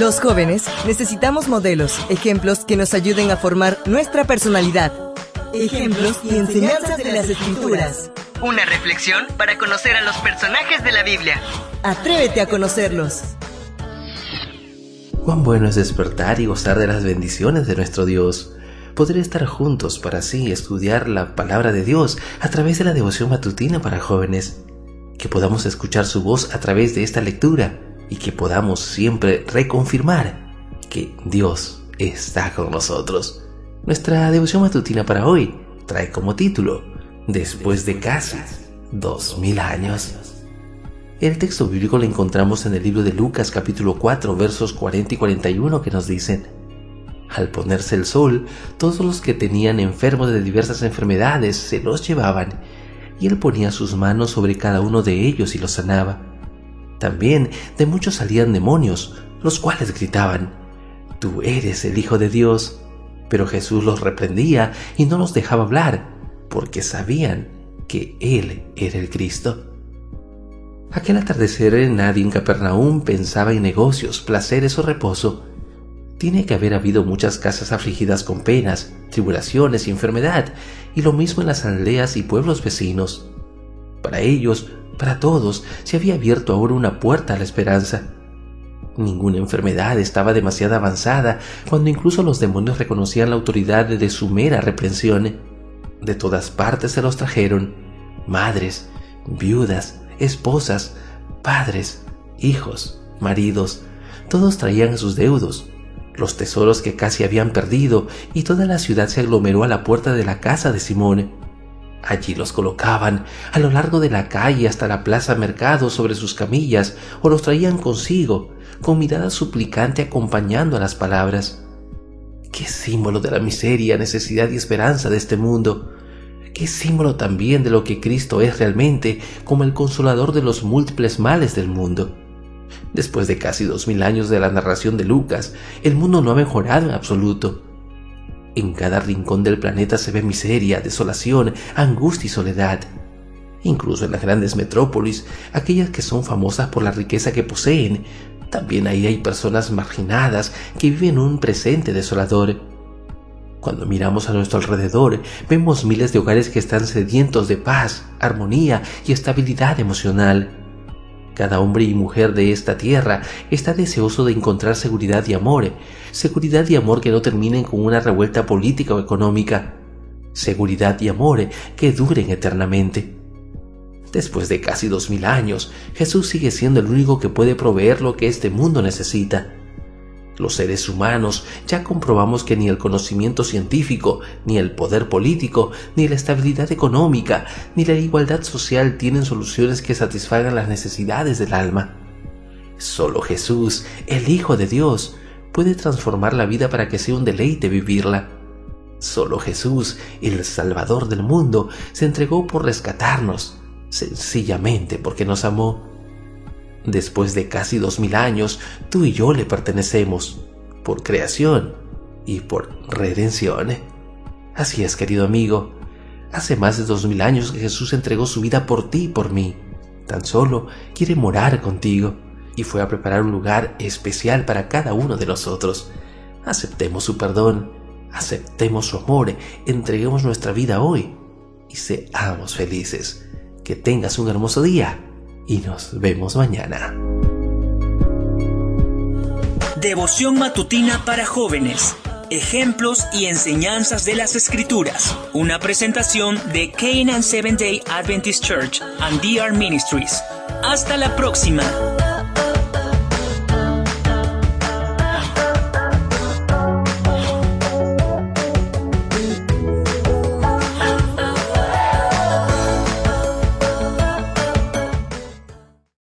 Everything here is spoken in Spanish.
Los jóvenes necesitamos modelos, ejemplos que nos ayuden a formar nuestra personalidad. Ejemplos y enseñanzas de las escrituras. Una reflexión para conocer a los personajes de la Biblia. Atrévete a conocerlos. Cuán bueno es despertar y gozar de las bendiciones de nuestro Dios. Poder estar juntos para así estudiar la palabra de Dios a través de la devoción matutina para jóvenes. Que podamos escuchar su voz a través de esta lectura y que podamos siempre reconfirmar que Dios está con nosotros. Nuestra devoción matutina para hoy trae como título Después de casi dos mil años. El texto bíblico lo encontramos en el libro de Lucas capítulo 4 versos 40 y 41 que nos dicen, Al ponerse el sol, todos los que tenían enfermos de diversas enfermedades se los llevaban, y él ponía sus manos sobre cada uno de ellos y los sanaba. También de muchos salían demonios, los cuales gritaban, Tú eres el Hijo de Dios. Pero Jesús los reprendía y no los dejaba hablar, porque sabían que Él era el Cristo. Aquel atardecer nadie en Capernaum pensaba en negocios, placeres o reposo. Tiene que haber habido muchas casas afligidas con penas, tribulaciones y enfermedad, y lo mismo en las aldeas y pueblos vecinos. Para ellos, para todos, se había abierto ahora una puerta a la esperanza. Ninguna enfermedad estaba demasiado avanzada cuando incluso los demonios reconocían la autoridad de su mera reprensión. De todas partes se los trajeron, madres, viudas, esposas, padres, hijos, maridos, todos traían sus deudos, los tesoros que casi habían perdido, y toda la ciudad se aglomeró a la puerta de la casa de Simón. Allí los colocaban a lo largo de la calle hasta la plaza mercado sobre sus camillas o los traían consigo, con mirada suplicante acompañando a las palabras. Qué símbolo de la miseria, necesidad y esperanza de este mundo qué símbolo también de lo que Cristo es realmente como el consolador de los múltiples males del mundo. Después de casi dos mil años de la narración de Lucas, el mundo no ha mejorado en absoluto. En cada rincón del planeta se ve miseria, desolación, angustia y soledad. Incluso en las grandes metrópolis, aquellas que son famosas por la riqueza que poseen, también ahí hay personas marginadas que viven un presente desolador cuando miramos a nuestro alrededor, vemos miles de hogares que están sedientos de paz, armonía y estabilidad emocional. Cada hombre y mujer de esta tierra está deseoso de encontrar seguridad y amor, seguridad y amor que no terminen con una revuelta política o económica, seguridad y amor que duren eternamente. Después de casi dos mil años, Jesús sigue siendo el único que puede proveer lo que este mundo necesita. Los seres humanos ya comprobamos que ni el conocimiento científico, ni el poder político, ni la estabilidad económica, ni la igualdad social tienen soluciones que satisfagan las necesidades del alma. Solo Jesús, el Hijo de Dios, puede transformar la vida para que sea un deleite vivirla. Solo Jesús, el Salvador del mundo, se entregó por rescatarnos, sencillamente porque nos amó. Después de casi dos mil años, tú y yo le pertenecemos, por creación y por redención. Así es, querido amigo. Hace más de dos mil años que Jesús entregó su vida por ti y por mí. Tan solo quiere morar contigo y fue a preparar un lugar especial para cada uno de nosotros. Aceptemos su perdón, aceptemos su amor, entreguemos nuestra vida hoy y seamos felices. Que tengas un hermoso día y nos vemos mañana. Devoción matutina para jóvenes. Ejemplos y enseñanzas de las Escrituras. Una presentación de Canaan Seventh Day Adventist Church and DR Ministries. Hasta la próxima.